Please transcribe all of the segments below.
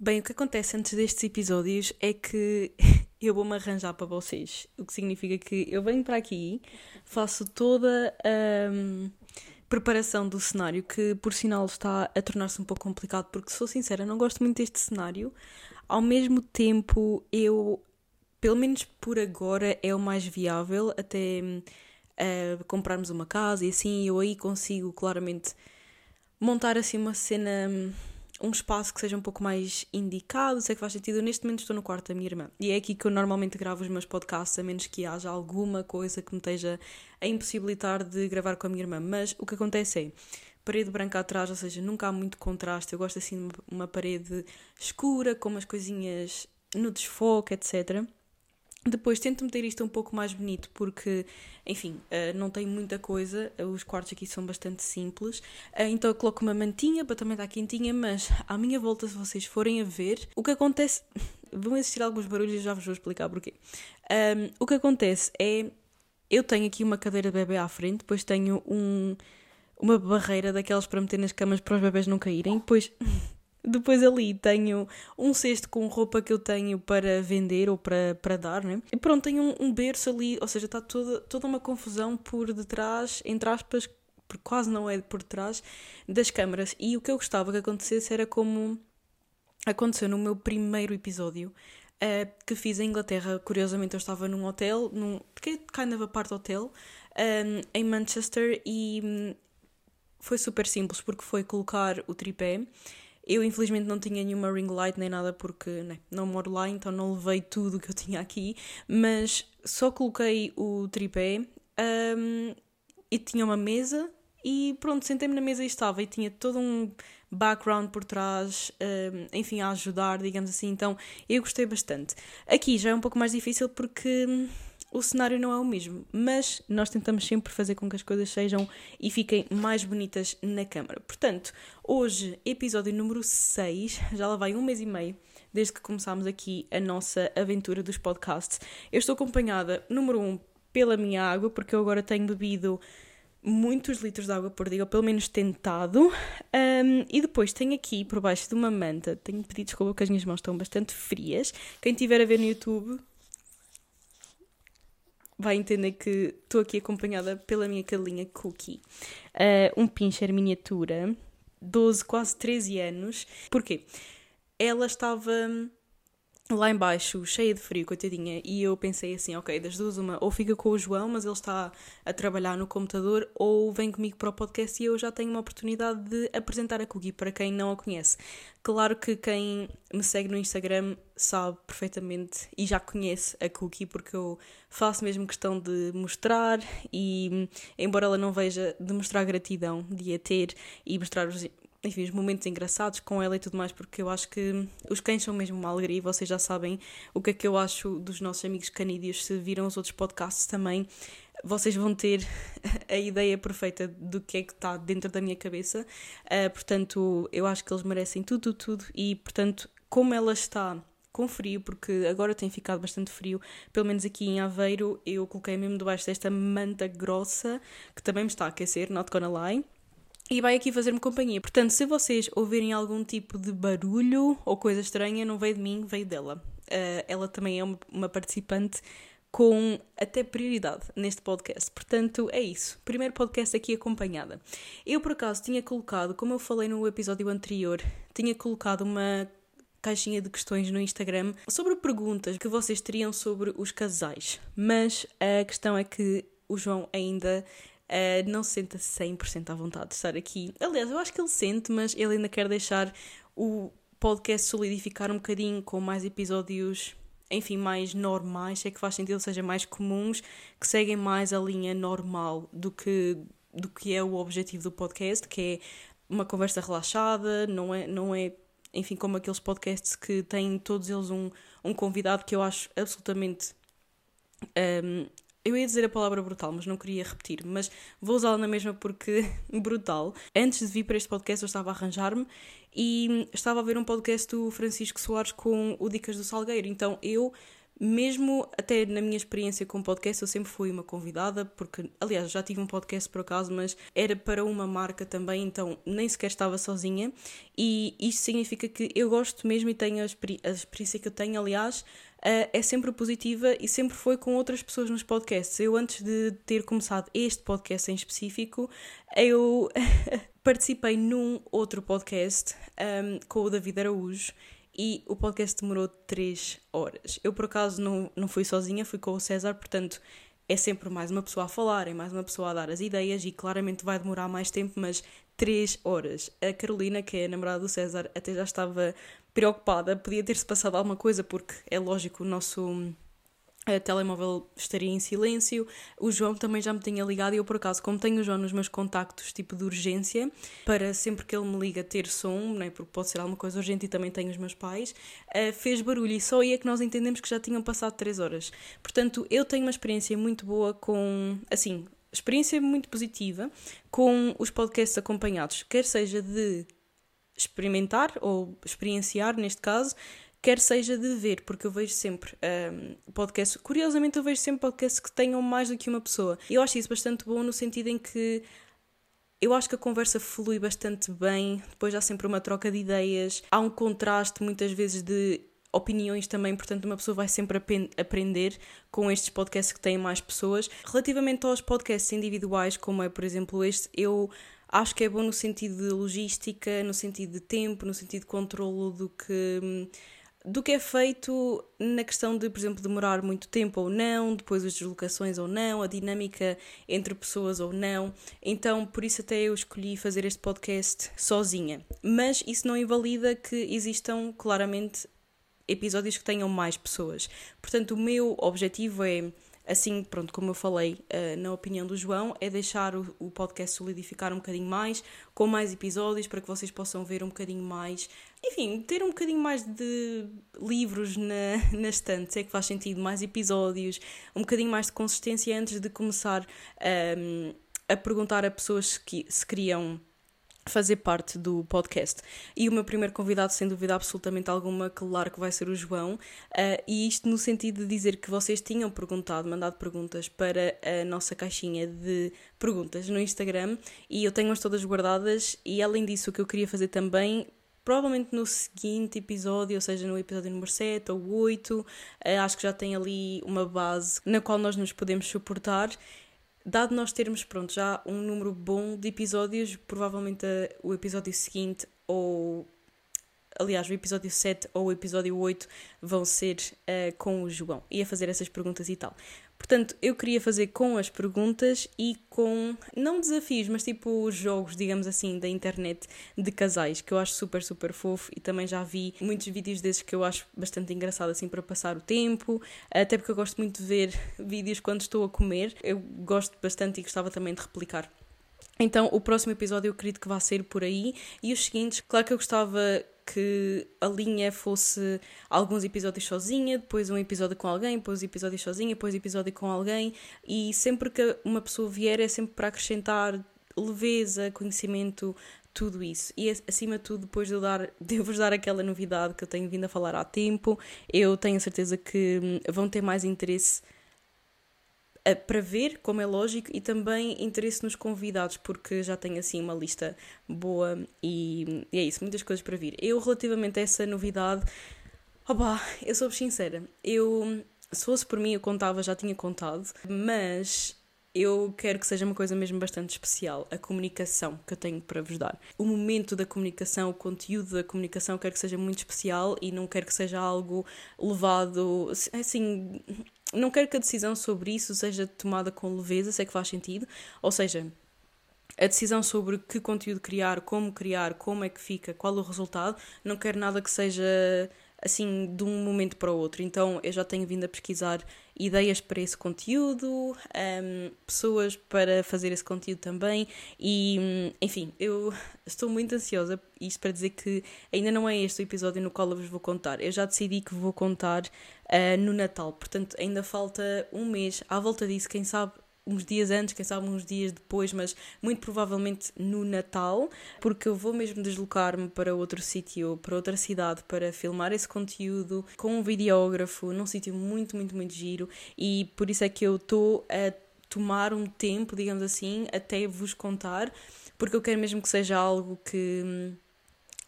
Bem, o que acontece antes destes episódios é que eu vou-me arranjar para vocês. O que significa que eu venho para aqui, faço toda a um, preparação do cenário, que por sinal está a tornar-se um pouco complicado, porque sou sincera, não gosto muito deste cenário. Ao mesmo tempo, eu, pelo menos por agora, é o mais viável até uh, comprarmos uma casa e assim eu aí consigo claramente montar assim uma cena hum, um espaço que seja um pouco mais indicado, sei que faz sentido. Eu, neste momento estou no quarto da minha irmã e é aqui que eu normalmente gravo os meus podcasts, a menos que haja alguma coisa que me esteja a impossibilitar de gravar com a minha irmã. Mas o que acontece é parede branca atrás, ou seja, nunca há muito contraste. Eu gosto assim de uma parede escura, com umas coisinhas no desfoque, etc. Depois tento meter isto um pouco mais bonito porque, enfim, uh, não tem muita coisa, os quartos aqui são bastante simples, uh, então eu coloco uma mantinha para também estar quentinha, mas à minha volta, se vocês forem a ver, o que acontece. Vão existir alguns barulhos e já vos vou explicar porquê. Um, o que acontece é. Eu tenho aqui uma cadeira de bebê à frente, depois tenho um, uma barreira daquelas para meter nas camas para os bebés não caírem, depois Depois ali tenho um cesto com roupa que eu tenho para vender ou para, para dar, né? E pronto, tenho um, um berço ali, ou seja, está toda, toda uma confusão por detrás, entre aspas, porque quase não é por detrás, das câmaras. E o que eu gostava que acontecesse era como aconteceu no meu primeiro episódio. Uh, que fiz em Inglaterra, curiosamente eu estava num hotel, num, porque é kind of a part hotel, um, ehm, em Manchester e hum, foi super simples porque foi colocar o tripé eu, infelizmente, não tinha nenhuma ring light nem nada porque né, não moro lá, então não levei tudo o que eu tinha aqui, mas só coloquei o tripé um, e tinha uma mesa e pronto, sentei-me na mesa e estava. E tinha todo um background por trás, um, enfim, a ajudar, digamos assim, então eu gostei bastante. Aqui já é um pouco mais difícil porque o cenário não é o mesmo, mas nós tentamos sempre fazer com que as coisas sejam e fiquem mais bonitas na câmara. Portanto, hoje, episódio número 6, já lá vai um mês e meio desde que começámos aqui a nossa aventura dos podcasts. Eu estou acompanhada, número 1, um, pela minha água, porque eu agora tenho bebido muitos litros de água por dia, ou pelo menos tentado. Um, e depois tenho aqui, por baixo de uma manta, tenho pedido desculpa porque as minhas mãos estão bastante frias. Quem estiver a ver no YouTube vai entender que estou aqui acompanhada pela minha cadelinha Cookie. Uh, um pincher miniatura, 12, quase 13 anos. Porquê? Ela estava lá embaixo, cheia de frio, coitadinha, e eu pensei assim, ok, das duas uma, ou fica com o João, mas ele está a trabalhar no computador, ou vem comigo para o podcast e eu já tenho uma oportunidade de apresentar a Cookie para quem não a conhece. Claro que quem me segue no Instagram sabe perfeitamente e já conhece a Cookie, porque eu faço mesmo questão de mostrar e, embora ela não veja, de mostrar gratidão de a ter e mostrar os enfim, os momentos engraçados com ela e tudo mais, porque eu acho que os cães são mesmo uma alegria e vocês já sabem o que é que eu acho dos nossos amigos canídeos. Se viram os outros podcasts também, vocês vão ter a ideia perfeita do que é que está dentro da minha cabeça. Uh, portanto, eu acho que eles merecem tudo, tudo. E, portanto, como ela está com frio, porque agora tem ficado bastante frio, pelo menos aqui em Aveiro, eu coloquei mesmo debaixo desta manta grossa, que também me está a aquecer, not gonna lie e vai aqui fazer-me companhia. Portanto, se vocês ouvirem algum tipo de barulho ou coisa estranha, não veio de mim, veio dela. Uh, ela também é uma, participante com até prioridade neste podcast. Portanto, é isso. Primeiro podcast aqui acompanhada. Eu, por acaso, tinha colocado, como eu falei no episódio anterior, tinha colocado uma caixinha de questões no Instagram sobre perguntas que vocês teriam sobre os casais. Mas a questão é que o João ainda uh, não se senta 100% à vontade de estar aqui. Aliás, eu acho que ele sente, mas ele ainda quer deixar o podcast solidificar um bocadinho com mais episódios, enfim, mais normais, é que faz sentido, seja mais comuns, que seguem mais a linha normal do que, do que é o objetivo do podcast, que é uma conversa relaxada, não é, não é enfim, como aqueles podcasts que têm todos eles um, um convidado que eu acho absolutamente um, eu ia dizer a palavra brutal, mas não queria repetir, mas vou usá-la na mesma porque brutal. Antes de vir para este podcast eu estava a arranjar-me e estava a ver um podcast do Francisco Soares com o Dicas do Salgueiro. Então eu mesmo até na minha experiência com podcast, eu sempre fui uma convidada, porque, aliás, já tive um podcast por acaso, mas era para uma marca também, então nem sequer estava sozinha. E isto significa que eu gosto mesmo e tenho a, experi a experiência que eu tenho, aliás, uh, é sempre positiva e sempre foi com outras pessoas nos podcasts. Eu, antes de ter começado este podcast em específico, eu participei num outro podcast um, com o David Araújo e o podcast demorou 3 horas. Eu, por acaso, não, não fui sozinha, fui com o César, portanto, é sempre mais uma pessoa a falar, é mais uma pessoa a dar as ideias e claramente vai demorar mais tempo, mas 3 horas. A Carolina, que é a namorada do César, até já estava preocupada, podia ter-se passado alguma coisa, porque é lógico, o nosso a telemóvel estaria em silêncio. O João também já me tinha ligado e eu, por acaso, como tenho o João nos meus contactos, tipo de urgência, para sempre que ele me liga ter som, né, porque pode ser alguma coisa urgente e também tenho os meus pais, uh, fez barulho e só aí é que nós entendemos que já tinham passado 3 horas. Portanto, eu tenho uma experiência muito boa com, assim, experiência muito positiva com os podcasts acompanhados, quer seja de experimentar ou experienciar, neste caso, quer seja de ver, porque eu vejo sempre um, podcasts, curiosamente eu vejo sempre podcasts que tenham mais do que uma pessoa. Eu acho isso bastante bom no sentido em que eu acho que a conversa flui bastante bem, depois há sempre uma troca de ideias, há um contraste muitas vezes de opiniões também, portanto uma pessoa vai sempre aprender com estes podcasts que têm mais pessoas. Relativamente aos podcasts individuais, como é por exemplo este, eu acho que é bom no sentido de logística, no sentido de tempo, no sentido de controlo do que hum, do que é feito na questão de, por exemplo, demorar muito tempo ou não, depois as deslocações ou não, a dinâmica entre pessoas ou não. Então, por isso até eu escolhi fazer este podcast sozinha. Mas isso não invalida que existam claramente episódios que tenham mais pessoas. Portanto, o meu objetivo é Assim, pronto, como eu falei, uh, na opinião do João, é deixar o, o, podcast solidificar um bocadinho mais, com mais episódios, para que vocês possam ver um bocadinho mais. Enfim, ter um bocadinho mais de livros na, na estante, se é que faz sentido, mais episódios, um bocadinho mais de consistência antes de começar um, ehm, a perguntar a pessoas que se queriam fazer parte do podcast. E o meu primeiro convidado, sem dúvida absolutamente alguma, claro que vai ser o João, uh, e isto no sentido de dizer que vocês tinham perguntado, mandado perguntas para a nossa caixinha de perguntas no Instagram, e eu tenho-as todas guardadas, e além disso, o que eu queria fazer também provavelmente no seguinte episódio, ou seja, no episódio número 7 ou 8, uh, acho que já tem ali uma base na qual nós nos podemos suportar dado nós termos pronto, já um número bom de episódios, provavelmente o episódio seguinte ou aliás, o episódio 7 ou o episódio 8 vão ser uh, com o João e a fazer essas perguntas e tal. Portanto, eu queria fazer com as perguntas e com, não desafios, mas tipo jogos, digamos assim, da internet de casais, que eu acho super, super fofo e também já vi muitos vídeos desses que eu acho bastante engraçado assim para passar o tempo, até porque eu gosto muito de ver vídeos quando estou a comer, eu gosto bastante e gostava também de replicar. Então, o próximo episódio eu acredito que vai ser por aí e os seguintes, claro que eu gostava que a linha fosse alguns episódios sozinha, depois um episódio com alguém, depois episódio sozinha, depois episódio com alguém, e sempre que uma pessoa vier é sempre para acrescentar leveza, conhecimento, tudo isso. E acima de tudo, depois de eu, dar, de vos dar aquela novidade que eu tenho vindo a falar há tempo, eu tenho certeza que hum, vão ter mais interesse para ver, como é lógico, e também interesse nos convidados, porque já tenho assim uma lista boa e, e é isso, muitas coisas para vir. Eu, relativamente a essa novidade, opa, eu sou sincera, eu, se fosse por mim, eu contava, já tinha contado, mas eu quero que seja uma coisa mesmo bastante especial, a comunicação que eu tenho para vos dar. O momento da comunicação, o conteúdo da comunicação, quero que seja muito especial e não quero que seja algo levado, assim, não quero que a decisão sobre isso seja tomada com leveza, sei que faz sentido, ou seja, a decisão sobre que conteúdo criar, como criar, como é que fica, qual o resultado, não quero nada que seja assim de um momento para o outro. Então eu já tenho vindo a pesquisar ideias para esse conteúdo, um, pessoas para fazer esse conteúdo também e enfim, eu estou muito ansiosa, isto para dizer que ainda não é este o episódio no qual eu vos vou contar. Eu já decidi que vou contar uh, no Natal, portanto ainda falta um mês à volta disso, quem sabe uns dias antes, quem sabe uns dias depois, mas muito provavelmente no Natal, porque eu vou mesmo deslocar-me para outro sítio, para outra cidade, para filmar esse conteúdo com um videógrafo, num sítio muito, muito, muito giro, e por isso é que eu estou a tomar um tempo, digamos assim, até vos contar, porque eu quero mesmo que seja algo que hum,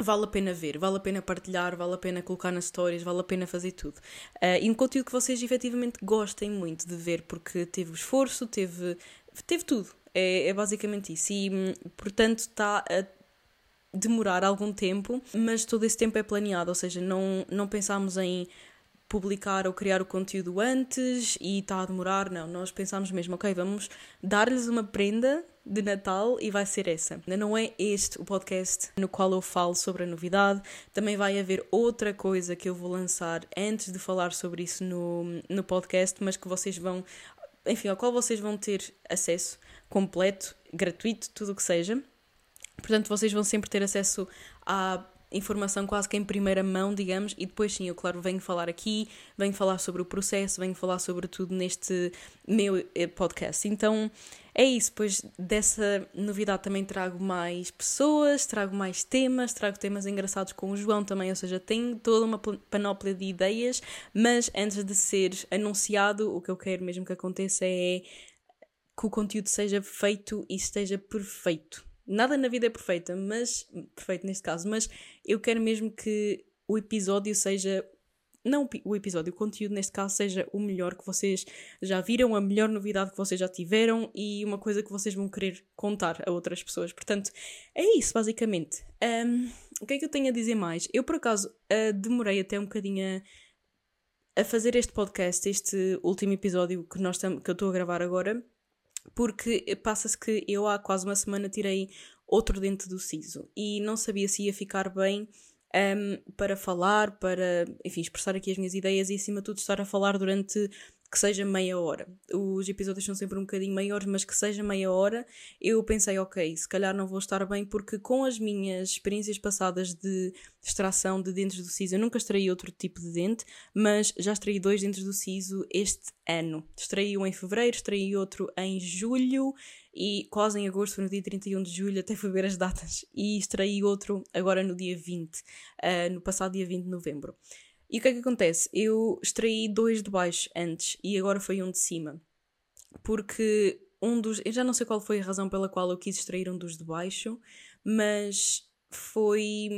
vale a pena ver, vale a pena partilhar, vale a pena colocar nas stories, vale a pena fazer tudo. Uh, e um conteúdo que vocês efetivamente gostem muito de ver, porque teve esforço, teve, teve tudo. É, é basicamente isso. E, hum, portanto, está a demorar algum tempo, mas todo esse tempo é planeado, ou seja, não, não pensámos em publicar ou criar o conteúdo antes e está a demorar, não. Nós pensámos mesmo, ok, vamos dar-lhes uma prenda de Natal e vai ser essa. Não é este o podcast no qual eu falo sobre a novidade, também vai haver outra coisa que eu vou lançar antes de falar sobre isso no, no podcast, mas que vocês vão, enfim, ao qual vocês vão ter acesso completo, gratuito, tudo o que seja. Portanto, vocês vão sempre ter acesso à informação quase que em primeira mão, digamos, e depois sim, eu claro venho falar aqui, venho falar sobre o processo, venho falar sobre tudo neste meu eh, podcast. Então é isso, pois dessa novidade também trago mais pessoas, trago mais temas, trago temas engraçados com o João também, ou seja, tenho toda uma panóplia de ideias, mas antes de ser anunciado, o que eu quero mesmo que aconteça é que o conteúdo seja feito e esteja perfeito Nada na vida é perfeita, mas. Perfeito neste caso, mas eu quero mesmo que o episódio seja. Não o episódio, o conteúdo neste caso seja o melhor que vocês já viram, a melhor novidade que vocês já tiveram e uma coisa que vocês vão querer contar a outras pessoas. Portanto, é isso, basicamente. Um, o que é que eu tenho a dizer mais? Eu, por acaso, uh, demorei até um bocadinho a, a fazer este podcast, este último episódio que, nós que eu estou a gravar agora porque passa-se que eu há quase uma semana tirei outro dente do siso e não sabia se ia ficar bem um, para falar, para, enfim, expressar aqui as minhas ideias e acima de tudo estar a falar durante que seja meia hora. Os episódios são sempre um bocadinho maiores, mas que seja meia hora. Eu pensei, ok, se calhar não vou estar bem, porque com as minhas experiências passadas de extração de dentes do siso, eu nunca extraí outro tipo de dente, mas já extraí dois dentes do siso este ano. Extraí um em fevereiro, extraí outro em julho e quase em agosto, no dia 31 de julho, até fui ver as datas, e extraí outro agora no dia 20, uh, ah, no passado dia 20 de novembro. E o que é que acontece? Eu extraí dois de baixo antes e agora foi um de cima. Porque um dos. Eu já não sei qual foi a razão pela qual eu quis extrair um dos de baixo, mas foi,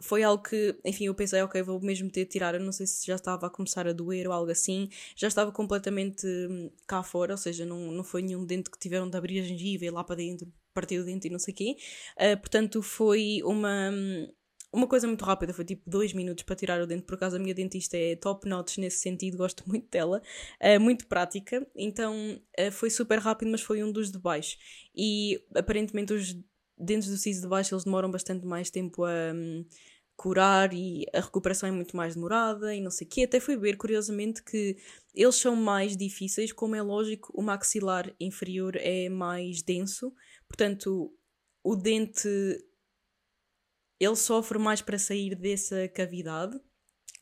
foi algo que, enfim, eu pensei, ok, vou mesmo ter de tirar. Eu não sei se já estava a começar a doer ou algo assim. Já estava completamente hum, cá fora, ou seja, não, não foi nenhum dente que tiveram de abrir a gengiva e lá para dentro, partir o dente e não sei o quê. Uh, portanto, foi uma hum, uma coisa muito rápida, foi tipo dois minutos para tirar o dente, por acaso a minha dentista é top notch nesse sentido, gosto muito dela, uh, muito prática, então uh, foi super rápido, mas foi um dos de baixo. E aparentemente os dentes do siso de baixo eles demoram bastante mais tempo a um, curar e a recuperação é muito mais demorada e não sei o quê. Até fui ver, curiosamente, que eles são mais difíceis, como é lógico, o maxilar inferior é mais denso, portanto o dente ele sofre mais para sair dessa cavidade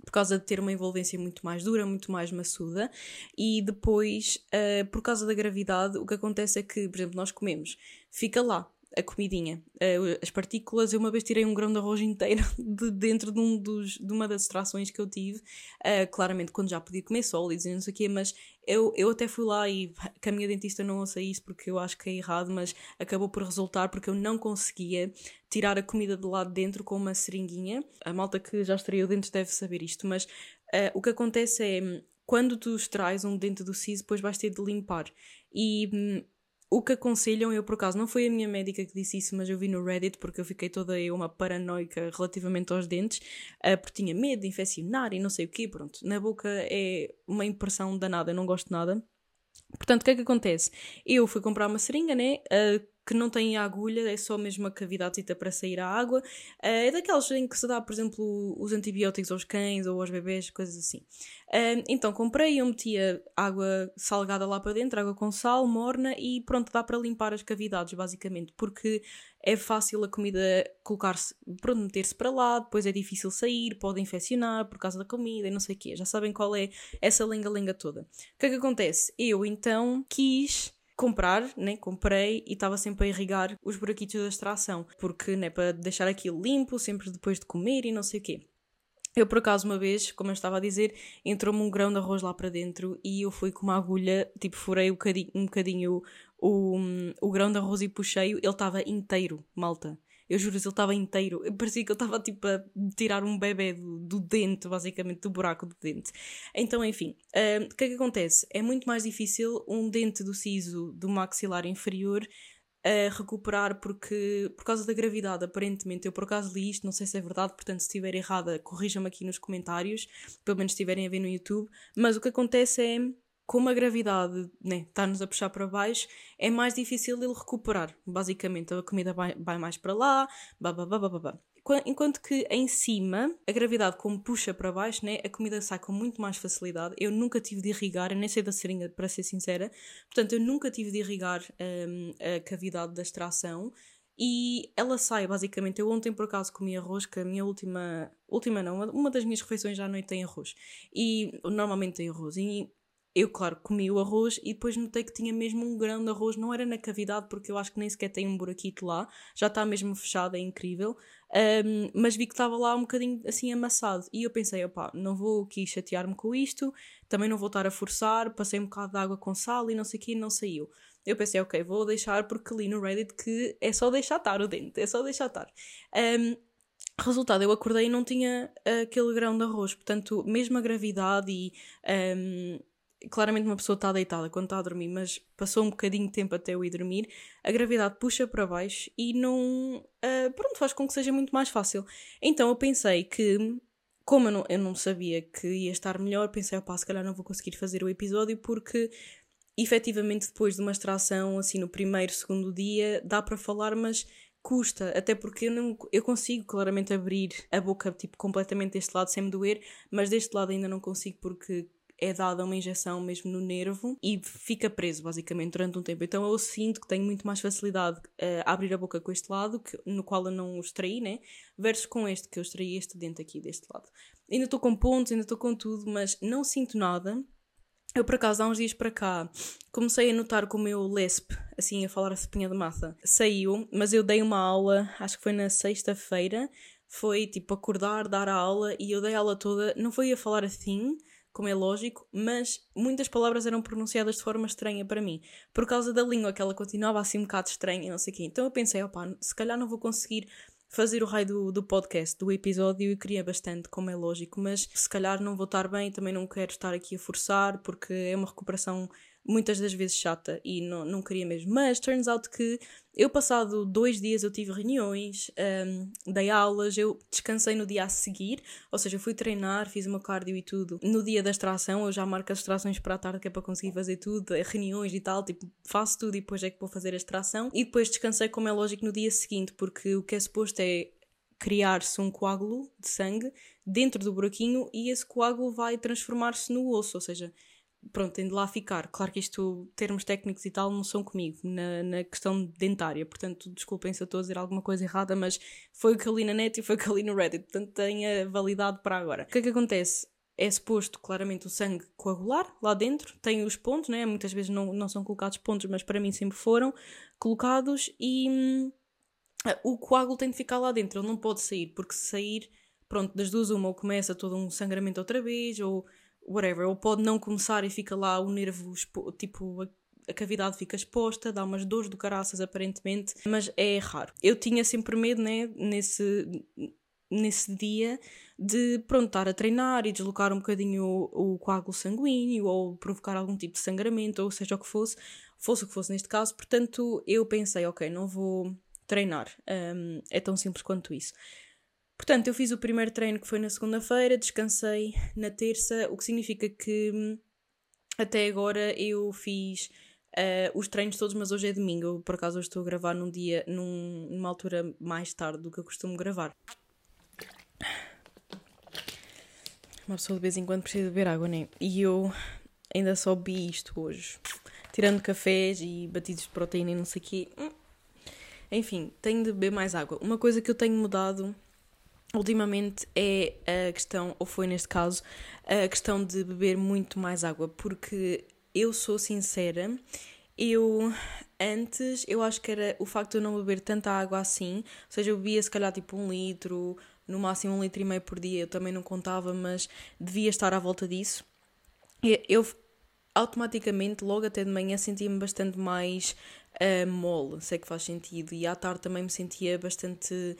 por causa de ter uma envolvência muito mais dura, muito mais maçuda, e depois, uh, por causa da gravidade, o que acontece é que, por exemplo, nós comemos, fica lá, a comidinha. Uh, as partículas, eu uma vez tirei um grão de arroz inteiro de dentro de, um dos, de uma das extrações que eu tive, uh, claramente quando já podia comer sólidos e não sei o quê, mas eu, eu até fui lá e que a minha dentista não ouça isso porque eu acho que é errado, mas acabou por resultar porque eu não conseguia tirar a comida de lá de dentro com uma seringuinha. A malta que já estreou dentes deve saber isto, mas uh, o que acontece é quando tu extrais um dente do siso, depois vais ter de limpar. E hum, o que aconselham, eu por acaso, não foi a minha médica que disse isso, mas eu vi no Reddit porque eu fiquei toda eu uma paranoica relativamente aos dentes, uh, porque tinha medo de infeccionar e não sei o quê, pronto. Na boca é uma impressão danada, eu não gosto nada. Portanto, o que é que acontece? Eu fui comprar uma seringa, né? Uh, que não tem agulha, é só mesmo uma cavidade para sair a água. Uh, é daquelas em que se dá, por exemplo, os antibióticos aos cães ou aos bebés, coisas assim. Uh, então comprei, eu metia água salgada lá para dentro, água com sal, morna e pronto, dá para limpar as cavidades, basicamente, porque é fácil a comida colocar-se, pronto, meter-se para lá, depois é difícil sair, pode infeccionar por causa da comida e não sei o quê. Já sabem qual é essa lenga-lenga toda. O que é que acontece? Eu então quis comprar, né? Comprei e estava sempre a irrigar os buraquitos da extração, porque, né, para deixar aquilo limpo, sempre depois de comer e não sei o quê. Eu, por acaso, uma vez, como eu estava a dizer, entrou-me um grão de arroz lá para dentro e eu fui com uma agulha, tipo, furei um bocadinho, um bocadinho o, o grão de arroz e puxei-o, ele estava inteiro, malta. Eu juro, ele estava inteiro. Parecia que ele estava tipo a tirar um bebê do, do, dente, basicamente, do buraco do dente. Então, enfim, uh, o que é que acontece? É muito mais difícil um dente do siso do maxilar inferior a recuperar porque por causa da gravidade, aparentemente. Eu por acaso li isto, não sei se é verdade, portanto, se estiver errada, corrijam-me aqui nos comentários, pelo menos se estiverem a ver no YouTube. Mas o que acontece é como a gravidade né, está-nos a puxar para baixo, é mais difícil ele recuperar. Basicamente, a comida vai, vai mais para lá, babá. Enquanto que em cima, a gravidade, como puxa para baixo, né, a comida sai com muito mais facilidade. Eu nunca tive de irrigar, eu nem sei da seringa, para ser sincera. Portanto, eu nunca tive de irrigar um, a cavidade da extração e ela sai basicamente. Eu ontem por acaso comi arroz, que a minha última, última não, uma das minhas refeições já à noite tem arroz. E normalmente tem arroz. E eu, claro, comi o arroz e depois notei que tinha mesmo um grão de arroz, não era na cavidade, porque eu acho que nem sequer tem um buraquito lá, já está mesmo fechado, é incrível. Um, mas vi que estava lá um bocadinho assim amassado. E eu pensei, opá, não vou aqui chatear-me com isto, também não vou estar a forçar, passei um bocado de água com sal e não sei o que, não saiu. Eu pensei, ok, vou deixar porque li no Reddit que é só deixar estar o dente, é só deixar estar. Um, Resultado, eu acordei e não tinha aquele grão de arroz, portanto, mesmo a gravidade e um, claramente uma pessoa está deitada quando está a dormir, mas passou um bocadinho de tempo até eu ir dormir, a gravidade puxa para baixo e não. Uh, pronto, faz com que seja muito mais fácil. Então eu pensei que, como eu não, eu não sabia que ia estar melhor, pensei, opá, se calhar não vou conseguir fazer o episódio porque efetivamente depois de uma extração, assim no primeiro, segundo dia, dá para falar, mas custa, até porque eu, não, eu consigo claramente abrir a boca tipo completamente deste lado sem me doer, mas deste lado ainda não consigo porque é dada uma injeção mesmo no nervo e fica preso basicamente durante um tempo. Então eu sinto que tenho muito mais facilidade uh, a abrir a boca com este lado, que, no qual eu não o extraí, né? Versus com este, que eu extraí este dente aqui deste lado. Ainda estou com pontos, ainda estou com tudo, mas não sinto nada. Eu, por acaso, há uns dias para cá, comecei a notar como o meu lesp, assim, a falar a cepinha de massa, saiu, mas eu dei uma aula, acho que foi na sexta-feira, foi tipo acordar, dar a aula, e eu dei a aula toda, não foi a falar assim, como é lógico, mas muitas palavras eram pronunciadas de forma estranha para mim, por causa da língua, que ela continuava assim um bocado estranha e não sei o quê. Então eu pensei, opá, se calhar não vou conseguir fazer o raio do, do podcast, do episódio, eu queria bastante, como é lógico, mas se calhar não vou estar bem, também não quero estar aqui a forçar, porque é uma recuperação muitas das vezes chata e não, não queria mesmo. Mas turns out que eu, passado dois dias, eu tive reuniões, um, dei aulas, eu descansei no dia a seguir, ou seja, fui treinar, fiz uma cardio e tudo. No dia da extração, eu já marco as extrações para a tarde, que é para conseguir fazer tudo, é reuniões e tal, tipo, faço tudo e depois é que vou fazer a extração. E depois descansei, como é lógico, no dia seguinte, porque o que é suposto é criar-se um coágulo de sangue dentro do buraquinho e esse coágulo vai transformar-se no osso, ou seja, pronto, tem de lá ficar. Claro que isto, termos técnicos e tal, não são comigo na, na questão dentária, portanto, desculpem se eu estou a dizer alguma coisa errada, mas foi o que eu li na net e foi o que eu li no Reddit, portanto, tenha validade para agora. O que é que acontece? É suposto claramente o sangue coagular lá dentro, tem os pontos, né? muitas vezes não, não são colocados pontos, mas para mim sempre foram colocados e hum, o coágulo tem de ficar lá dentro, ele não pode sair, porque se sair, pronto, das duas uma, ou começa todo um sangramento outra vez, ou whatever, ou pode não começar e fica lá o nervo, tipo, a, cavidade fica exposta, dá umas dores do caraças aparentemente, mas é raro. Eu tinha sempre medo, né, nesse, nesse dia de, pronto, estar a treinar e deslocar um bocadinho o, o coágulo sanguíneo ou provocar algum tipo de sangramento, ou seja o que fosse, fosse o que fosse neste caso, portanto eu pensei, ok, não vou treinar, um, é tão simples quanto isso. Portanto, eu fiz o primeiro treino que foi na segunda-feira, descansei na terça, o que significa que hum, até agora eu fiz uh, os treinos todos, mas hoje é domingo. Eu, por acaso, hoje estou a gravar num dia, num, numa altura mais tarde do que eu costumo gravar. Uma pessoa de vez em quando precisa beber água, né? E eu ainda só bebi isto hoje. Tirando cafés e batidos de proteína e não sei o quê. Hum. Enfim, tenho de beber mais água. Uma coisa que eu tenho mudado ultimamente é a questão, ou foi neste caso, a questão de beber muito mais água, porque eu sou sincera, eu antes, eu acho que era o facto de eu não beber tanta água assim, ou seja, eu bebia se calhar tipo um litro, no máximo um litro e meio por dia, eu também não contava, mas devia estar à volta disso. Eu automaticamente, logo até de manhã, sentia-me bastante mais uh, mole, sei que faz sentido, e à tarde também me sentia bastante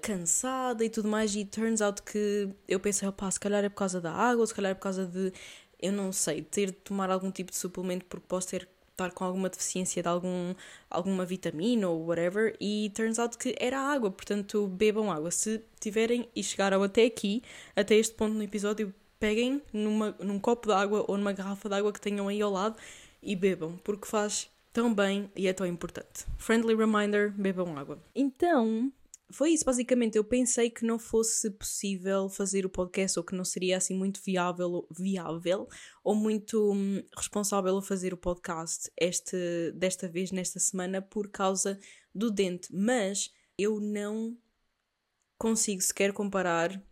cansada e tudo mais, e turns out que eu pensei, opá, se calhar é por causa da água, se calhar é por causa de, eu não sei, ter de tomar algum tipo de suplemento porque posso ter estar com alguma deficiência de algum, alguma vitamina ou whatever, e turns out que era água, portanto bebam água. Se tiverem e chegaram até aqui, até este ponto no episódio, peguem numa, num copo de água ou numa garrafa de água que tenham aí ao lado e bebam, porque faz tão bem e é tão importante. Friendly reminder: bebam água. Então, foi isso, basicamente. Eu pensei que não fosse possível fazer o podcast ou que não seria assim muito viável, viável ou muito hum, responsável fazer o podcast este, desta vez, nesta semana, por causa do dente. Mas eu não consigo sequer comparar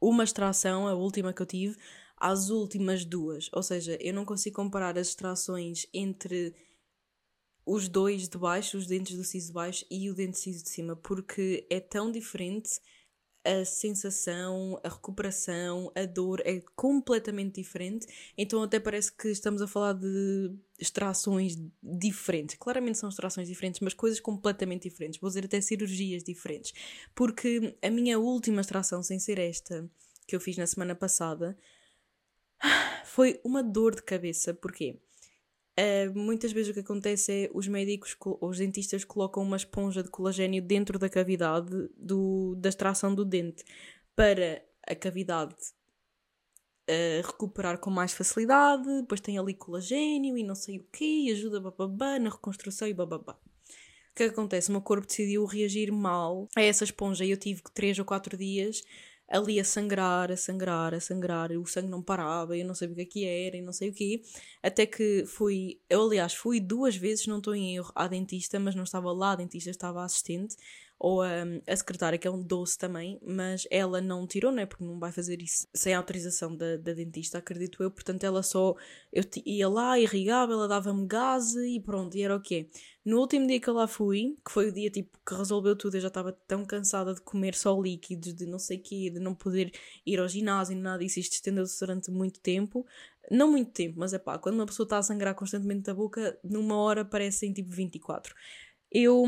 uma extração, a última que eu tive, às últimas duas. Ou seja, eu não consigo comparar as extrações entre os dois de baixo, os dentes do siso de baixo e o dente siso de cima, porque é tão diferente a sensação, a recuperação, a dor é completamente diferente. Então até parece que estamos a falar de extrações diferentes. Claramente são extrações diferentes, mas coisas completamente diferentes. Vou dizer até cirurgias diferentes. Porque a minha última extração, sem ser esta que eu fiz na semana passada, foi uma dor de cabeça. Porquê? Uh, muitas vezes o que acontece é os médicos, os dentistas colocam uma esponja de colagênio dentro da cavidade do, da extração do dente para a cavidade uh, recuperar com mais facilidade, depois tem ali colagênio e não sei o quê, e ajuda bababá, na reconstrução e bababá. O que acontece? O meu corpo decidiu reagir mal a essa esponja e eu tive 3 ou 4 dias ali a sangrar, a sangrar, a sangrar, o sangue não parava, eu não sabia o que, é que era e não sei o quê, até que fui, eu aliás fui duas vezes, não estou em erro, à dentista, mas não estava lá a dentista, estava assistente, ou a, a secretária, que é um doce também, mas ela não tirou, não é? Porque não vai fazer isso sem autorização da, da dentista, acredito eu. Portanto, ela só. Eu ia lá, irrigava, ela dava-me gás e pronto, e era o quê? No último dia que eu lá fui, que foi o dia tipo que resolveu tudo, eu já estava tão cansada de comer só líquidos, de não sei o quê, de não poder ir ao ginásio nada disso, isto estendeu-se durante muito tempo. Não muito tempo, mas é pá, quando uma pessoa está a sangrar constantemente da boca, numa hora parecem tipo 24. Eu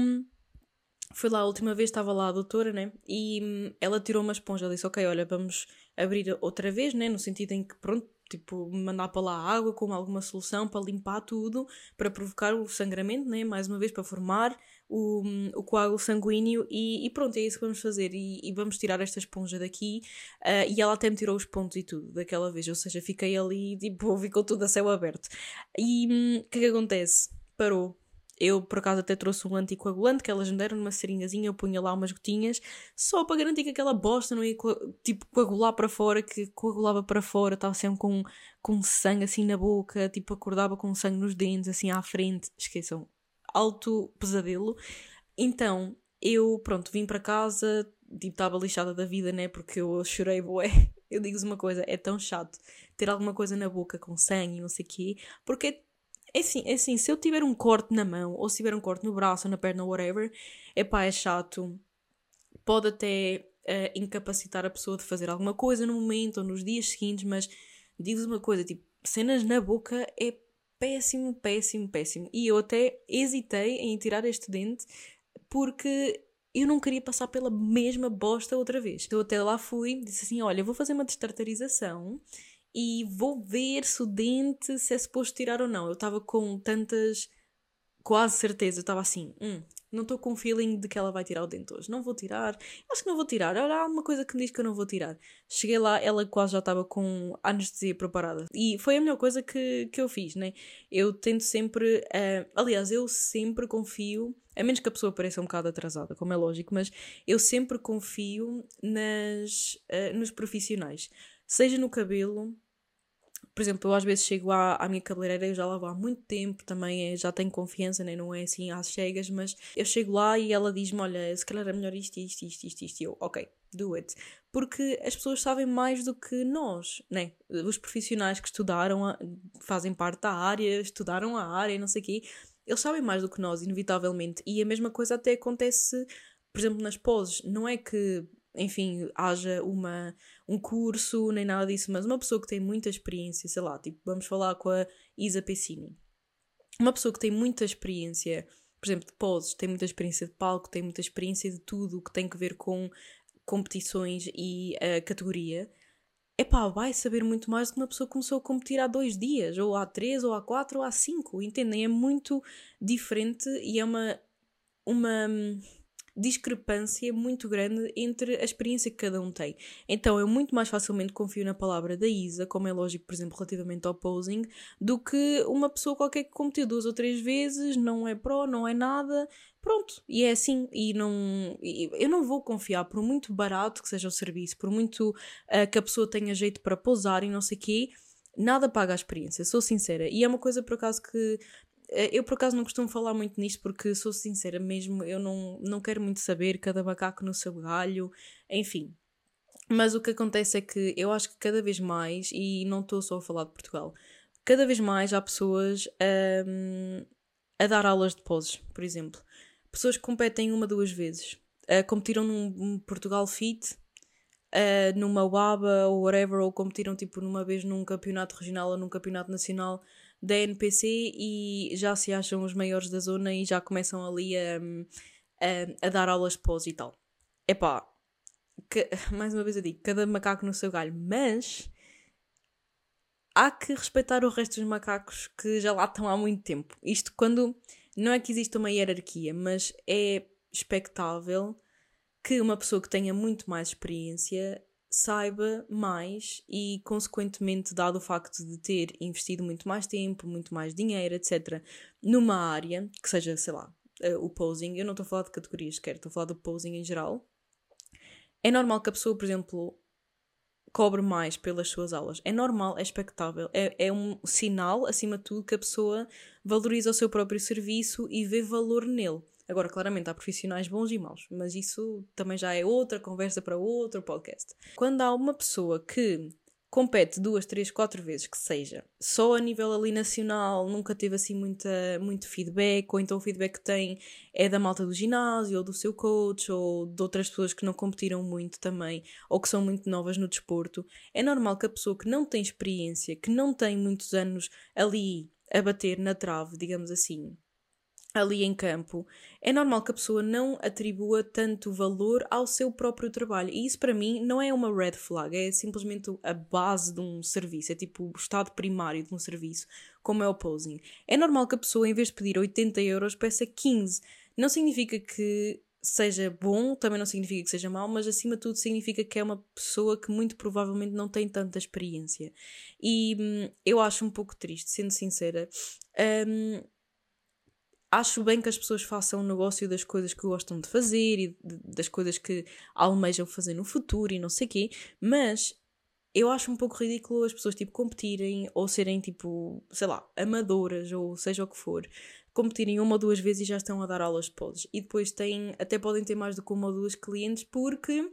Fui lá a última vez, estava lá a doutora, né? E hum, ela tirou uma esponja. Ela disse: Ok, olha, vamos abrir outra vez, né? No sentido em que, pronto, tipo, mandar para lá água com alguma solução para limpar tudo, para provocar o sangramento, né? Mais uma vez, para formar o, hum, o coágulo sanguíneo. E, e, pronto, é isso que vamos fazer. E, e vamos tirar esta esponja daqui. Uh, e ela até me tirou os pontos e tudo daquela vez. Ou seja, fiquei ali, tipo, ficou tudo a céu aberto. E hum, o que é que acontece? Parou eu, por acaso, até trouxe um anticoagulante que elas me deram numa seringazinha, eu punha lá umas gotinhas, só para garantir que aquela bosta não ia, tipo, coagular para fora, que coagulava para fora, estava sempre com, com sangue assim na boca, tipo, acordava com sangue nos dentes, assim à frente. Esqueçam, alto pesadelo. Então, eu, pronto, vim para casa, tipo, estava lixada da vida, né? Porque eu chorei, boé. Eu digo-vos uma coisa, é tão chato ter alguma coisa na boca com sangue e não sei o quê, porque é é assim, é assim, se eu tiver um corte na mão, ou se tiver um corte no braço, ou na perna, whatever, é pá, é chato. Pode até uh, incapacitar a pessoa de fazer alguma coisa no momento ou nos dias seguintes, mas digo-vos uma coisa, tipo, cenas na boca é péssimo, péssimo, péssimo. E eu até hesitei em tirar este dente porque eu não queria passar pela mesma bosta outra vez. Eu até lá fui, disse assim: Olha, vou fazer uma destartarização e vou ver se o dente se é suposto tirar ou não. Eu estava com tantas. quase certeza, eu estava assim, hum, não estou com o feeling de que ela vai tirar o dente hoje. Não vou tirar. Acho que não vou tirar. Olha, há uma coisa que me diz que eu não vou tirar. Cheguei lá, ela quase já estava com anestesia preparada. E foi a melhor coisa que, que eu fiz, né? Eu tento sempre. Uh, aliás, eu sempre confio. A menos que a pessoa pareça um bocado atrasada, como é lógico, mas eu sempre confio nas, uh, nos profissionais. Seja no cabelo, por exemplo, eu às vezes chego à, à minha cabeleireira, eu já lá vou há muito tempo, também é, já tenho confiança, né? não é assim às cegas, mas eu chego lá e ela diz-me: Olha, se calhar é melhor isto, isto, isto, isto, isto, e eu, ok, do it. porque as pessoas sabem mais do que nós, né? Os profissionais que estudaram, a, fazem parte da área, estudaram a área, não sei o quê, eles sabem mais do que nós, inevitavelmente. E a mesma coisa até acontece, por exemplo, nas poses. Não é que, enfim, haja uma, um curso nem nada disso, mas uma pessoa que tem muita experiência, sei lá, tipo, vamos falar com a Isa Pessini. Uma pessoa que tem muita experiência, por exemplo, de poses, tem muita experiência de palco, tem muita experiência de tudo o que tem que ver com competições e uh, categoria, epá, vai saber muito mais do que uma pessoa que começou a competir há dois dias, ou há três, ou há quatro, ou há cinco, entendem? É muito diferente e é uma, uma discrepância muito grande entre a experiência que cada um tem. Então eu muito mais facilmente confio na palavra da Isa, como é lógico, por exemplo, relativamente ao posing, do que uma pessoa qualquer que competiu duas ou três vezes, não é pró, não é nada, pronto, e é assim, e não, eu não vou confiar, por muito barato que seja o serviço, por muito uh, que a pessoa tenha jeito para pousar e não sei o quê, nada paga a experiência, sou sincera. E é uma coisa por acaso que eu por acaso não costumo falar muito nisto porque sou sincera mesmo, eu não, não quero muito saber cada macaco no seu galho, enfim. Mas o que acontece é que eu acho que cada vez mais, e não estou só a falar de Portugal, cada vez mais há pessoas um, a dar aulas de poses, por exemplo. Pessoas que competem uma, duas vezes. Uh, competiram num Portugal Fit, uh, numa WABA ou whatever, ou competiram tipo numa vez num campeonato regional ou num campeonato nacional da NPC e já se acham os maiores da zona e já começam ali a, a, a dar aulas pós e tal. Epá, que, mais uma vez eu digo, cada macaco no seu galho, mas há que respeitar o resto dos macacos que já lá estão há muito tempo. Isto quando não é que existe uma hierarquia, mas é expectável que uma pessoa que tenha muito mais experiência saiba mais e, consequentemente, dado o facto de ter investido muito mais tempo, muito mais dinheiro, etc., numa área que seja, sei lá, uh, o posing, eu não estou a falar de categorias sequer, estou a falar do posing em geral, é normal que a pessoa, por exemplo, cobre mais pelas suas aulas. É normal, é expectável, é, é um sinal, acima de tudo, que a pessoa valoriza o seu próprio serviço e vê valor nele. Agora, claramente, há profissionais bons e maus, mas isso também já é outra conversa para outro podcast. Quando há uma pessoa que compete duas, três, quatro vezes que seja, só a nível ali nacional, nunca teve assim muita, muito feedback, ou então o feedback que tem é da malta do ginásio, ou do seu coach, ou de outras pessoas que não competiram muito também, ou que são muito novas no desporto, é normal que a pessoa que não tem experiência, que não tem muitos anos ali a bater na trave, digamos assim, ali em campo, é normal que a pessoa não atribua tanto valor ao seu próprio trabalho. E isso para mim não é uma red flag, é simplesmente a base de um serviço, é tipo o estado primário de um serviço, como é o posing. É normal que a pessoa, em vez de pedir 80 euros, peça 15. Não significa que seja bom, também não significa que seja mau, mas acima de tudo significa que é uma pessoa que muito provavelmente não tem tanta experiência. E hum, eu acho um pouco triste, sendo sincera. Hum, acho bem que as pessoas façam negócio das coisas que gostam de fazer e das coisas que almejam fazer no futuro e não sei quê, mas eu acho um pouco ridículo as pessoas tipo competirem ou serem tipo, sei lá, amadoras ou seja o que for, competirem uma ou duas vezes e já estão a dar aulas de poses e depois têm, até podem ter mais do que uma ou duas clientes porque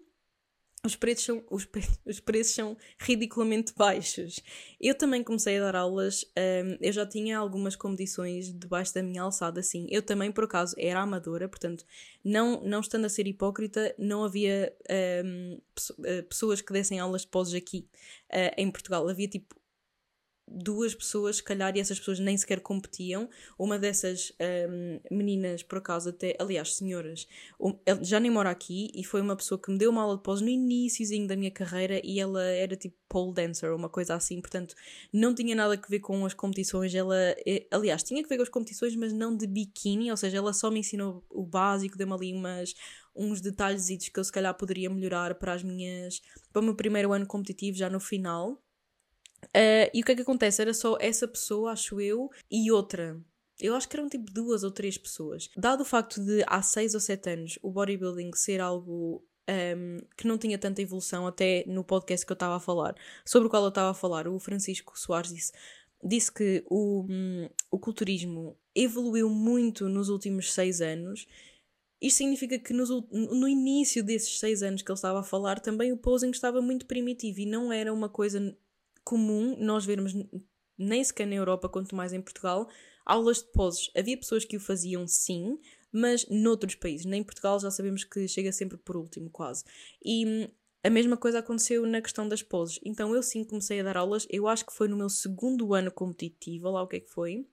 os preços, são, os, pre os preços são ridiculamente baixos. Eu também comecei a dar aulas, um, eu já tinha algumas competições debaixo da minha alçada, sim. Eu também, por acaso, era amadora, portanto, não, não estando a ser hipócrita, não havia um, eh, pessoas que dessem aulas de poses aqui uh, em Portugal. Havia tipo duas pessoas, se calhar, e essas pessoas nem sequer competiam. Uma dessas um, meninas, por acaso, até, aliás, senhoras, um, já nem mora aqui e foi uma pessoa que me deu uma aula de pós no iníciozinho da minha carreira e ela era tipo pole dancer uma coisa assim, portanto, não tinha nada a ver com as competições. Ela, eh, aliás, tinha que ver com as competições, mas não de biquíni, ou seja, ela só me ensinou o básico, deu-me ali umas uns detalhes que eu se calhar poderia melhorar para as minhas para o meu primeiro ano competitivo já no final Uh, e o que é que acontece? Era só essa pessoa, acho eu, e outra. Eu acho que eram tipo duas ou três pessoas. Dado o facto de há seis ou sete anos o bodybuilding ser algo um, que não tinha tanta evolução, até no podcast que eu estava a falar, sobre o qual eu estava a falar, o Francisco Soares disse, disse que o, um, o culturismo evoluiu muito nos últimos seis anos isto significa que no início desses seis anos que ele estava a falar, também o posing estava muito primitivo e não era uma coisa comum nós vermos, nem sequer na Europa, quanto mais em Portugal, aulas de poses. Havia pessoas que o faziam sim, mas noutros países. Nem em Portugal já sabemos que chega sempre por último, quase. E hum, a mesma coisa aconteceu na questão das poses. Então eu sim comecei a dar aulas, eu acho que foi no meu segundo ano competitivo, lá o que é que foi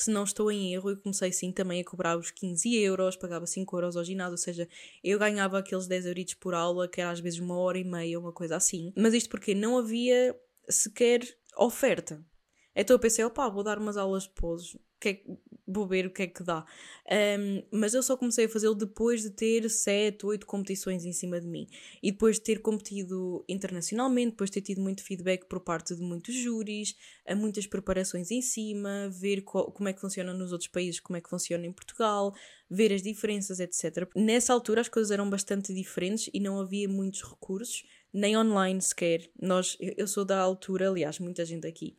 se não estou em erro, eu comecei sim também a cobrar os 15 euros, pagava 5 euros ao ginásio, ou seja, eu ganhava aqueles 10 euritos por aula, que era às vezes uma hora e meia, uma coisa assim. Mas isto porque não havia sequer oferta. Então eu pensei, opá, vou dar umas aulas de poses que é, vou ver o que é que dá. Um, mas eu só comecei a fazê-lo depois de ter 7, 8 competições em cima de mim. E depois de ter competido internacionalmente, depois de ter tido muito feedback por parte de muitos júris, a muitas preparações em cima, ver como é que funciona nos outros países, como é que funciona em Portugal, ver as diferenças, etc. Nessa altura as coisas eram bastante diferentes e não havia muitos recursos, nem online sequer. Nós, eu sou da altura, aliás, muita gente aqui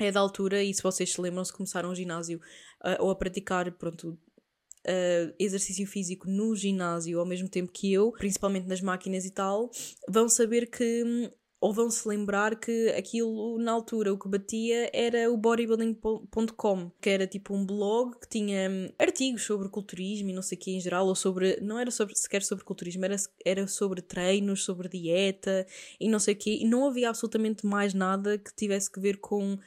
é da altura, e se vocês se lembram, se começaram o ginásio uh, ou a praticar, pronto, uh, exercício físico no ginásio ao mesmo tempo que eu, principalmente nas máquinas e tal, vão saber que. Ou vão se lembrar que aquilo na altura o que batia era o bodybuilding.com, que era tipo um blog que tinha hum, artigos sobre culturismo e não sei o que em geral, ou sobre. não era sobre, sequer sobre culturismo, era, era sobre treinos, sobre dieta e não sei o que, e não havia absolutamente mais nada que tivesse que ver com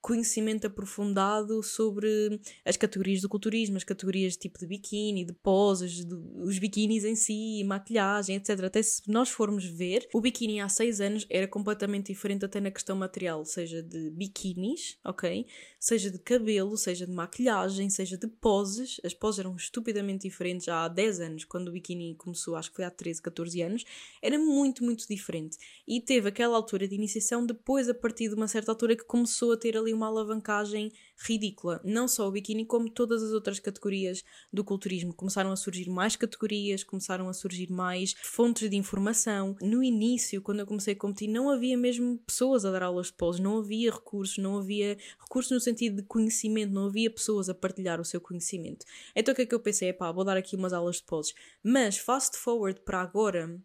conhecimento aprofundado sobre as categorias do culturismo, as categorias tipo de biquíni, de poses, de, os biquínis em si, maquilhagem, etc. Até se nós formos ver, o biquíni há seis anos era completamente diferente até na questão material, seja de biquínis, ok? Seja de cabelo, seja de maquilhagem, seja de poses. As poses eram estupidamente diferentes já há 10 anos, quando o biquíni começou, acho que foi há 13, 14 anos. Era muito, muito diferente. E teve aquela altura de iniciação, depois, a partir de uma certa altura, que começou a ter ali ali uma alavancagem ridícula. Não só o biquíni, como todas as outras categorias do culturismo. Começaram a surgir mais categorias, começaram a surgir mais fontes de informação. No início, quando eu comecei a competir, não havia mesmo pessoas a dar aulas de pose, não havia recursos, não havia recursos no sentido de conhecimento, não havia pessoas a partilhar o seu conhecimento. Então o que é que eu pensei? Pá, vou dar aqui umas aulas de poses. Mas fast forward para agora,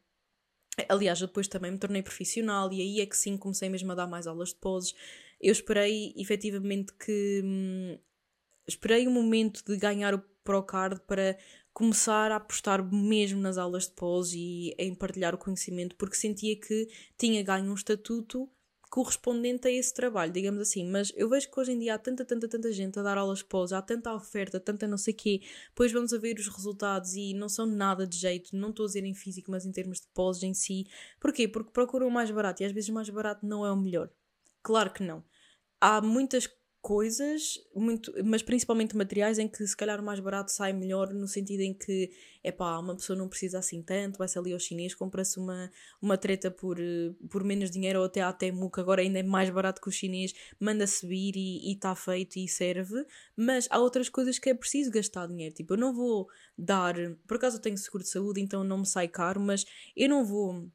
Aliás, depois também me tornei profissional e aí é que sim comecei mesmo a dar mais aulas de poses. Eu esperei efetivamente que. Hum, esperei o momento de ganhar o Procard para começar a apostar mesmo nas aulas de pose e em partilhar o conhecimento, porque sentia que tinha ganho um estatuto correspondente a esse trabalho, digamos assim. Mas eu vejo que hoje em dia há tanta, tanta, tanta gente a dar aulas de pose, há tanta oferta, tanta não sei quê. Depois vamos a ver os resultados e não são nada de jeito. Não estou a dizer em físico, mas em termos de poses em si. Porquê? Porque procuram o mais barato e às vezes o mais barato não é o melhor. Claro que não. Há muitas coisas, muito, mas principalmente materiais em que se calhar o mais barato sai melhor no sentido em que é pá, uma pessoa não precisa assim tanto, vai-se ali ao chinês, compra-se uma, uma treta por, por menos dinheiro ou até a Temu, que agora ainda é mais barato que o chinês, manda-se vir e está feito e serve, mas há outras coisas que é preciso gastar dinheiro, tipo, eu não vou dar, por acaso eu tenho seguro de saúde, então não me sai caro, mas eu não vou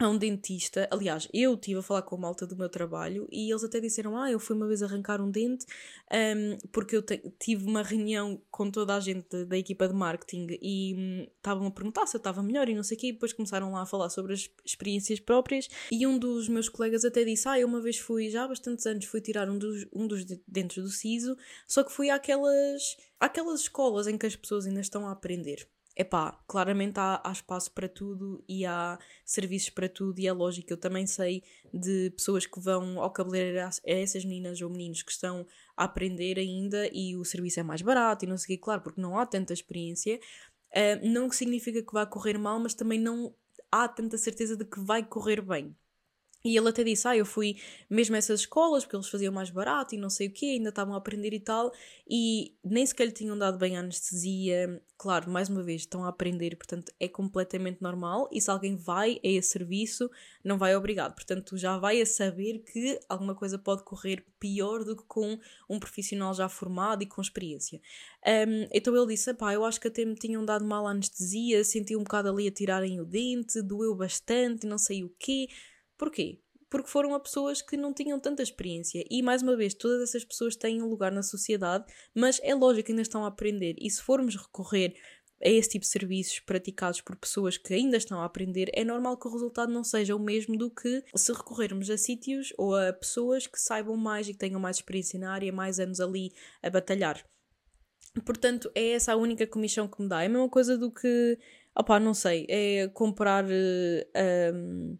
a um dentista. Aliás, eu estive a falar com a malta do meu trabalho e eles até disseram: Ah, eu fui uma vez arrancar um dente um, porque eu tive uma reunião com toda a gente da equipa de marketing e hum, estavam a perguntar se eu estava melhor e não sei o quê. E depois começaram lá a falar sobre as experiências próprias. E um dos meus colegas até disse: Ah, eu uma vez fui, já há bastantes anos, fui tirar um dos, um dos dentes do siso, só que fui àquelas, àquelas escolas em que as pessoas ainda estão a aprender epá, claramente há, há espaço para tudo e há serviços para tudo e é lógico, eu também sei de pessoas que vão ao cabeleireiro a, essas meninas ou meninos que estão a aprender ainda e o serviço é mais barato e não sei o que, claro, porque não há tanta experiência, uh, não significa que vai correr mal, mas também não há tanta certeza de que vai correr bem. E ele até disse: Ah, eu fui mesmo a essas escolas porque eles faziam mais barato e não sei o quê, ainda estavam a aprender e tal, e nem sequer lhe tinham dado bem a anestesia. Claro, mais uma vez, estão a aprender, portanto é completamente normal. E se alguém vai a esse serviço, não vai obrigado. Portanto, já vai a saber que alguma coisa pode correr pior do que com um profissional já formado e com experiência. Um, então ele disse: Pá, eu acho que até me tinham dado mal a anestesia, senti um bocado ali a tirarem o dente, doeu bastante, não sei o quê. Porquê? Porque foram a pessoas que não tinham tanta experiência. E, mais uma vez, todas essas pessoas têm um lugar na sociedade, mas é lógico que ainda estão a aprender. E se formos recorrer a esse tipo de serviços praticados por pessoas que ainda estão a aprender, é normal que o resultado não seja o mesmo do que se recorrermos a sítios ou a pessoas que saibam mais e que tenham mais experiência na área, mais anos ali a batalhar. Portanto, é essa a única comissão que me dá. É a mesma coisa do que, opá, não sei, é comprar. Um,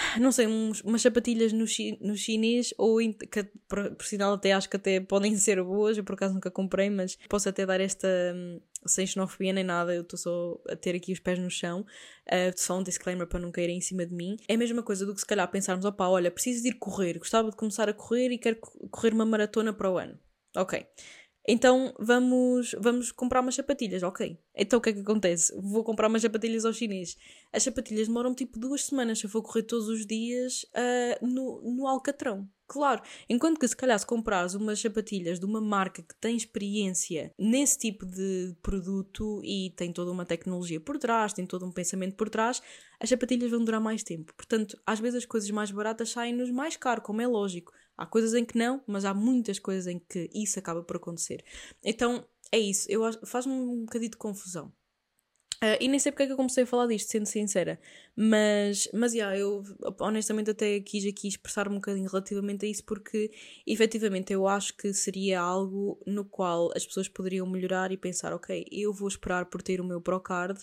não sei, uns, umas sapatilhas no, chi, no chinês, ou que por, por sinal até acho que até podem ser boas, eu por acaso nunca comprei, mas posso até dar esta um, sem xenofobia nem nada, eu estou só a ter aqui os pés no chão, uh, só um disclaimer para não caírem em cima de mim. É a mesma coisa do que se calhar pensarmos, opá, olha, preciso de ir correr, gostava de começar a correr e quero correr uma maratona para o ano. Ok. Então vamos, vamos comprar umas sapatilhas, ok. Então o que é que acontece? Vou comprar umas sapatilhas ao chinês. As sapatilhas demoram tipo duas semanas se eu for correr todos os dias uh, no, no Alcatrão. Claro, enquanto que se calhar se comprares umas sapatilhas de uma marca que tem experiência nesse tipo de produto e tem toda uma tecnologia por trás, tem todo um pensamento por trás, as sapatilhas vão durar mais tempo. Portanto, às vezes as coisas mais baratas saem-nos mais caro, como é lógico. Há coisas em que não, mas há muitas coisas em que isso acaba por acontecer. Então, é isso. Eu faz-me um bocadinho de confusão. Uh, e nem sei porque é que eu comecei a falar disto, sendo sincera. Mas, mas yeah, eu honestamente até quis aqui expressar um bocadinho relativamente a isso, porque efetivamente eu acho que seria algo no qual as pessoas poderiam melhorar e pensar: ok, eu vou esperar por ter o meu Procard,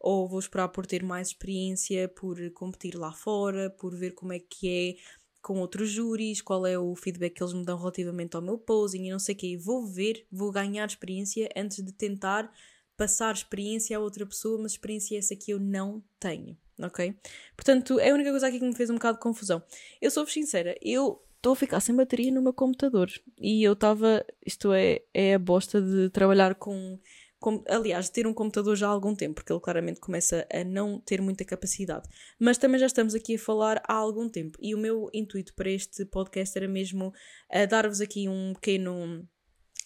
ou vou esperar por ter mais experiência, por competir lá fora, por ver como é que é com outros júris, qual é o feedback que eles me dão relativamente ao meu posing e não sei o quê. Vou ver, vou ganhar experiência antes de tentar passar experiência a outra pessoa, mas experiência essa que eu não tenho, ok? Portanto, é a única coisa aqui que me fez um bocado de confusão. Eu sou sincera, eu estou a ficar sem bateria no meu computador e eu estava, isto é, é a bosta de trabalhar com com, aliás, ter um computador já há algum tempo, porque ele claramente começa a não ter muita capacidade. Mas também já estamos aqui a falar há algum tempo. E o meu intuito para este podcast era mesmo uh, dar-vos aqui um pequeno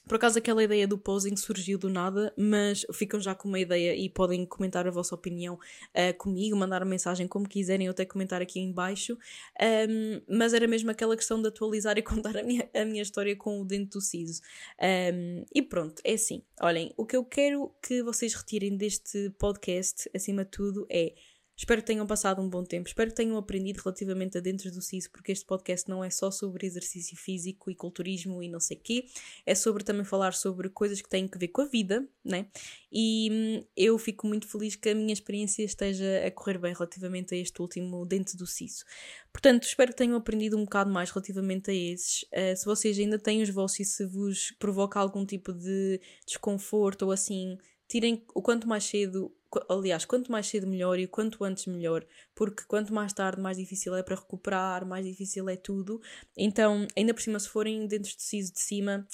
por acaso aquela ideia do posing surgiu do nada, mas ficam já com uma ideia e podem comentar a vossa opinião uh, comigo, mandar mensagem como quiserem, ou até comentar aqui em baixo. Um, mas era mesmo aquela questão de atualizar e contar a minha, a minha história com o dente do siso. Um, e pronto, é assim. Olhem, o que eu quero que vocês retirem deste podcast, acima de tudo, é Espero que tenham passado um bom tempo, espero que tenham aprendido relativamente a dentro do CISO, porque este podcast não é só sobre exercício físico e culturismo e não sei quê, é sobre também falar sobre coisas que têm que ver com a vida, né? E hum, eu fico muito feliz que a minha experiência esteja a correr bem relativamente a este último dente do CISO. Portanto, espero que tenham aprendido um bocado mais relativamente a esses. Uh, se vocês ainda têm os vossos e se vos provoca algum tipo de desconforto ou assim, tirem o quanto mais cedo aliás, quanto mais cedo melhor e quanto antes melhor, porque quanto mais tarde mais difícil é para recuperar, mais difícil é tudo. Então, ainda por cima, se forem dentes de siso de cima,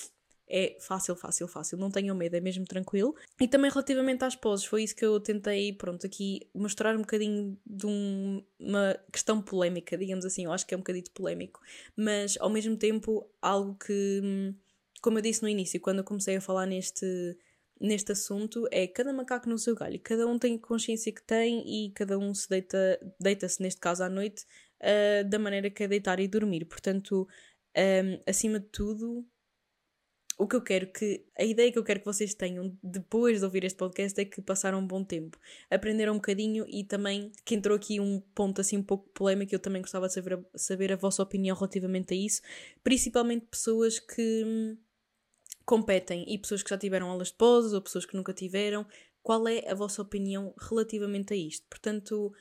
é fácil, fácil, fácil, não tenham medo, é mesmo tranquilo. E também relativamente às poses, foi isso que eu tentei, pronto, aqui mostrar um bocadinho de um, uma questão polémica, digamos assim, eu acho que é um bocadinho polémico, mas ao mesmo tempo algo que, hum, como eu disse no início, quando eu comecei a falar neste neste assunto é cada macaco no seu galho, cada um tem a consciência que tem e cada um se deita, deita-se neste caso à noite uh, da maneira que é deitar e dormir. Portanto, um, acima de tudo, o que eu quero que, a ideia que eu quero que vocês tenham depois de ouvir este podcast é que passaram um bom tempo, aprenderam um bocadinho e também que entrou aqui um ponto assim um pouco polémico, eu também gostava de saber, saber a vossa opinião relativamente a isso, principalmente pessoas que hum, competem e pessoas que já tiveram aulas de poses ou pessoas que nunca tiveram. Qual é a vossa opinião relativamente a isto? Portanto,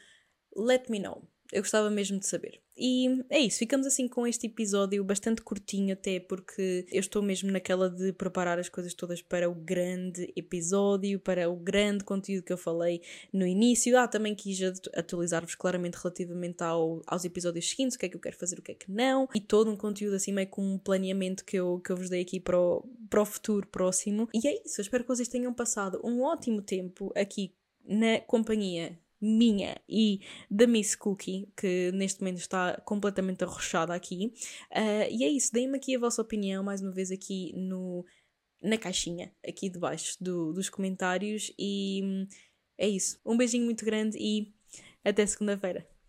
let me know. Eu gostava mesmo de saber. E é isso, ficamos assim com este episódio bastante curtinho, até porque eu estou mesmo naquela de preparar as coisas todas para o grande episódio, para o grande conteúdo que eu falei no início. Ah, também quis atualizar-vos claramente relativamente ao, aos episódios seguintes, o que é que eu quero fazer, o que é que não, e todo um conteúdo assim meio com um planeamento que eu, que eu vos dei aqui para o, para o futuro próximo. E é isso, eu espero que vocês tenham passado um ótimo tempo aqui na companhia minha e da Miss Cookie, que neste momento está completamente arrochada aqui. Uh, e é isso, deem-me aqui a vossa opinião, mais uma vez aqui no, na caixinha, aqui debaixo do, dos comentários. E hum, é isso. Um beijinho muito grande e até segunda-feira.